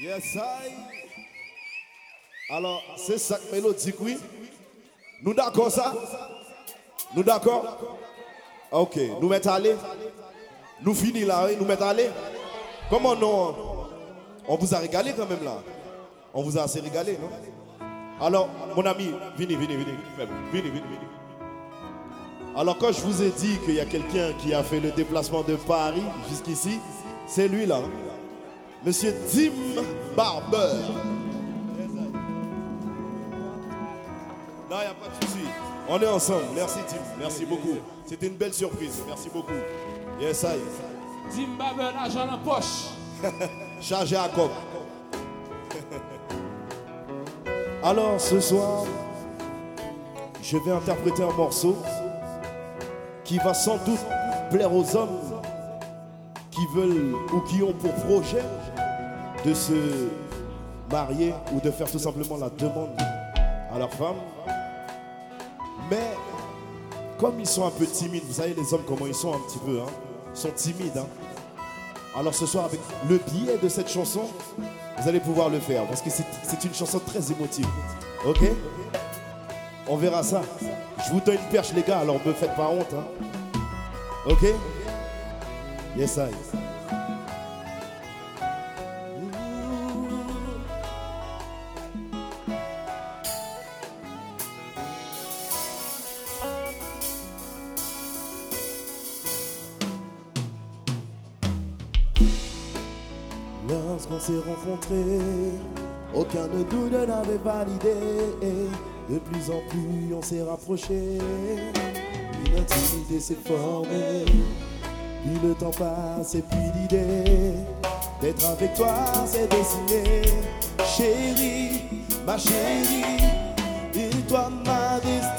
Yes, I. Alors, c'est ça que mélodique, oui. Nous d'accord ça? Nous d'accord? Ok, nous mettons aller. Nous finissons là, nous mettons aller. Comment non On vous a régalé quand même là. On vous a assez régalé, non? Alors, mon ami, venez, venez, venez. Venez, venez, venez. Alors, quand je vous ai dit qu'il y a quelqu'un qui a fait le déplacement de Paris jusqu'ici, c'est lui là. Monsieur Tim Barber. Non, il n'y a pas de souci. On est ensemble. Merci Tim. Merci beaucoup. C'était une belle surprise. Merci beaucoup. Yes, I. Tim Babel, l'argent en poche. Chargé à coque. Alors, ce soir, je vais interpréter un morceau qui va sans doute plaire aux hommes qui veulent ou qui ont pour projet de se marier ou de faire tout simplement la demande à leur femme. Mais comme ils sont un peu timides, vous savez les hommes comment ils sont un petit peu, hein, ils sont timides. hein. Alors ce soir avec le biais de cette chanson, vous allez pouvoir le faire parce que c'est une chanson très émotive. Ok? On verra ça. Je vous donne une perche les gars, alors me faites pas honte. hein. Ok? Yes I. Lorsqu'on s'est rencontrés, aucun de nous ne l'avait validé. De plus en plus, on s'est rapprochés. Une intimité s'est formée. Puis le temps passe et puis l'idée d'être avec toi s'est dessinée. Chérie, ma chérie, dis-toi ma destinée.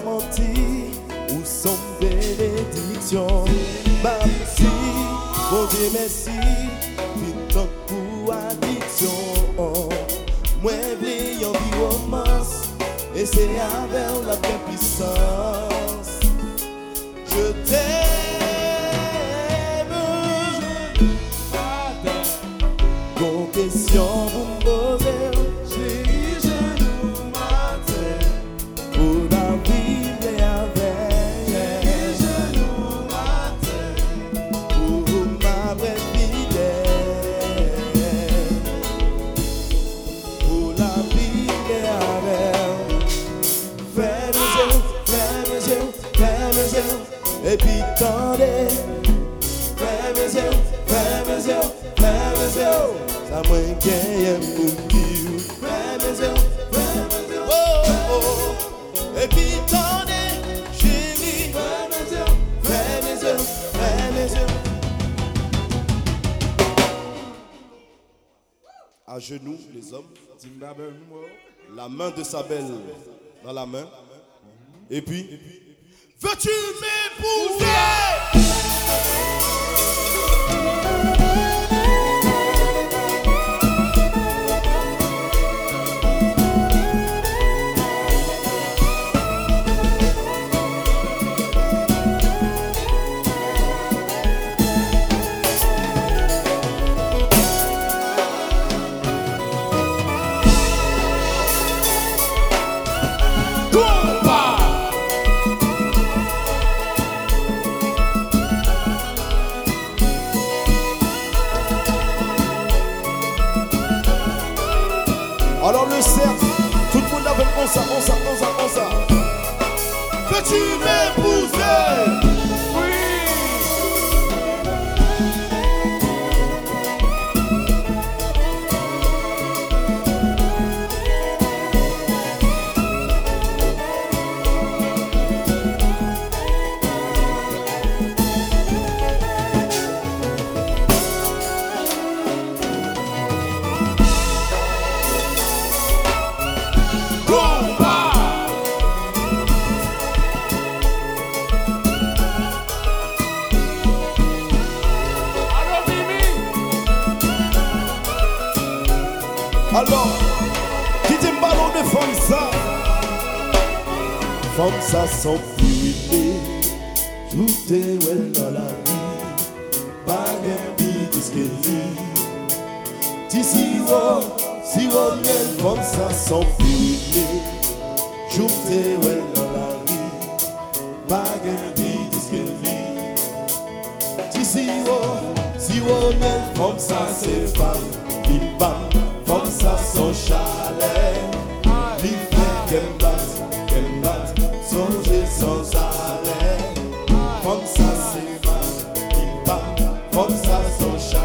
Mentir Ou son bénédiction si, bon Dieu merci Putain pour addiction Moi, v'lais en vie romance Et c'est avec la puissance À genoux, les hommes la main de sa belle dans la main. Et puis, veux-tu m'épouser? Alors, qui dit ballon de femme ça Femme ça sans fluidité, tout est well dans la vie. Pas un bidis que vie. Ti siro, siro miel, femme ça sans fluidité, tout est well dans la vie. Pas un bidis que vie. Ti siro, siro miel, femme ça c'est femme, bim bam femme ça son chalet. Li fait qu'elle batte, qu'elle batte, songer sans arrêt. Comme ça c'est il bat, comme ça son chalet.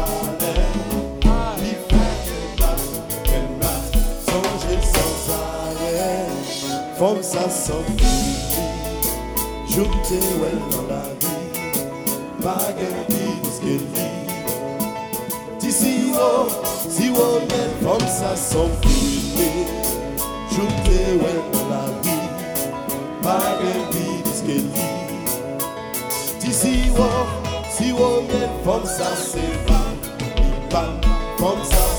Sans. Comme ça dans la vie. wo, si wo men fom sa som kime Choupe wen la vi, pa gen vi diske li. Ti si wo, si wo men fom sa se va, li pa fom sa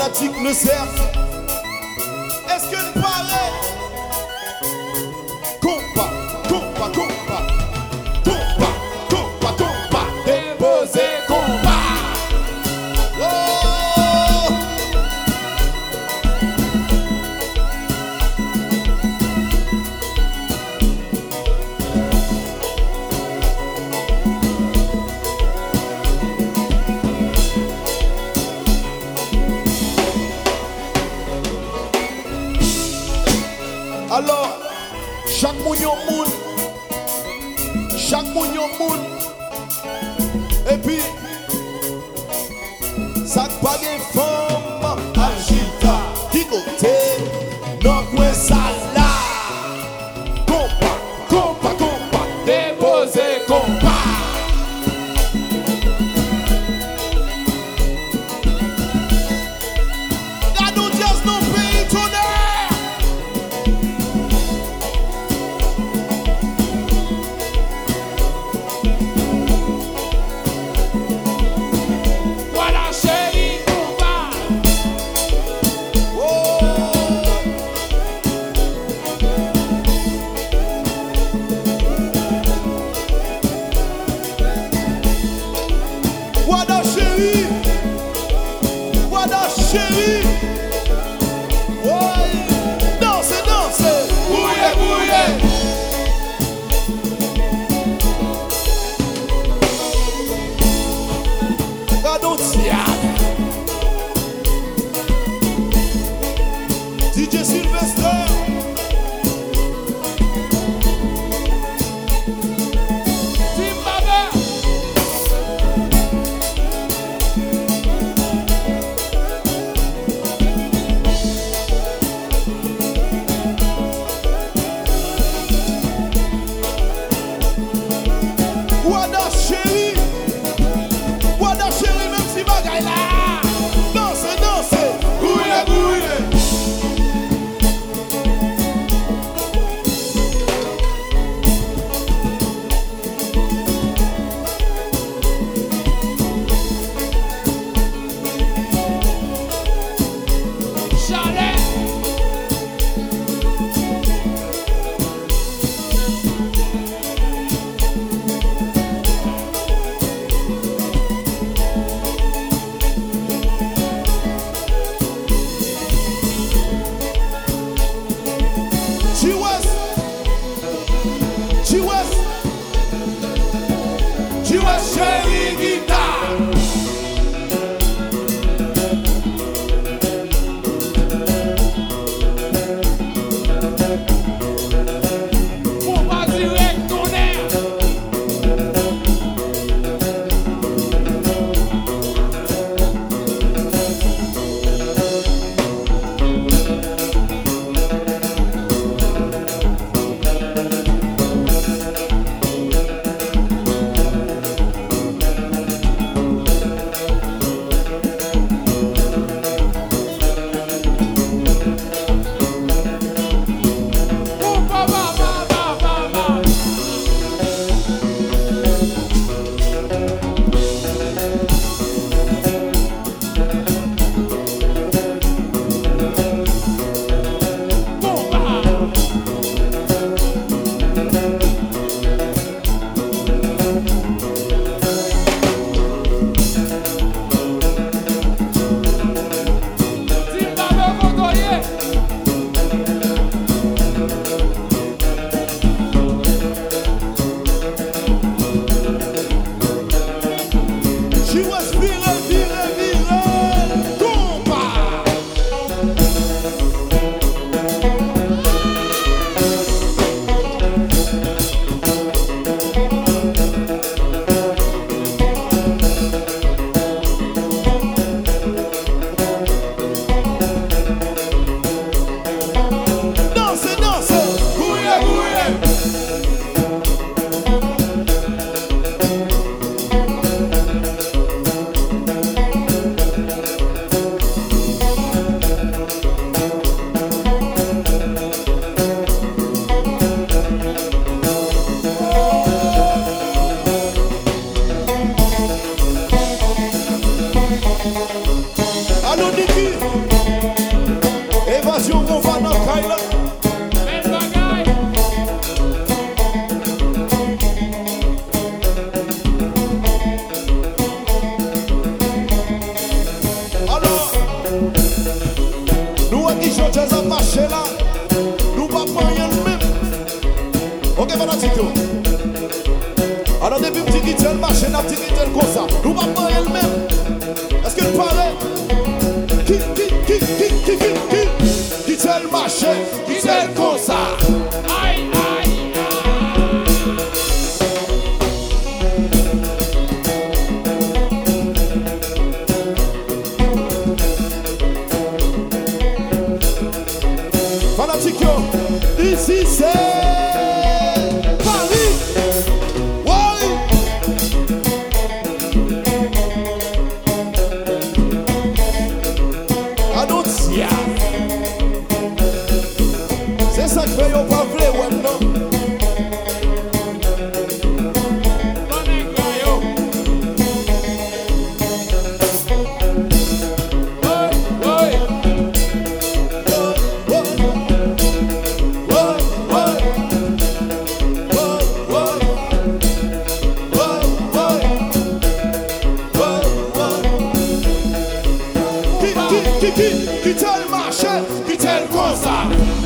fanatique ne cercle Est-ce que pas moun yon moun. Chak moun yon moun. Epi Sak page fom Aljita Dikote Nokwe sala. Kompa, kompa, kompa Depose kompa. Chevy. pipi, ki tel mache, ki tel konsa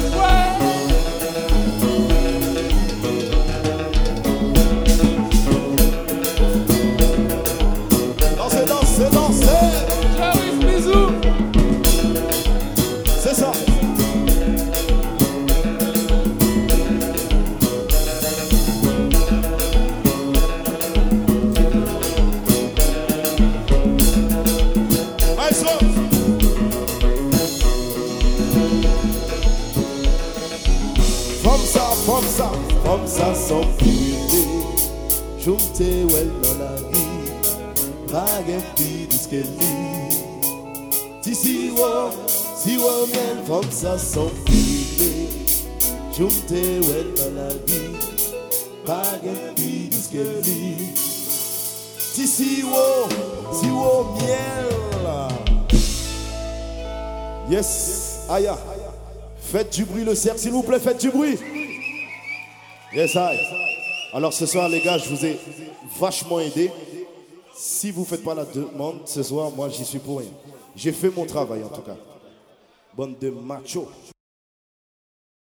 sans priorité. Joumte wel nan la ri, pa gen pi diske li. Ti si wo, si wo mien fom sa son prive Jumte wel nan la vi Pa gen pi diske li Ti si wo, si wo miel Yes, Aya Faites du bruit le cercle s'il vous plaît, faites du bruit Yes, Alors ce soir les gars, je vous ai vachement aidé si vous ne faites pas la demande ce soir, moi j'y suis pour rien. J'ai fait mon travail en tout cas. Bande de machos.